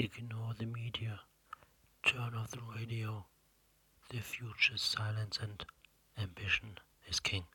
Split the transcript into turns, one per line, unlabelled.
Ignore the media. Turn off the radio. The future's silence and ambition is king.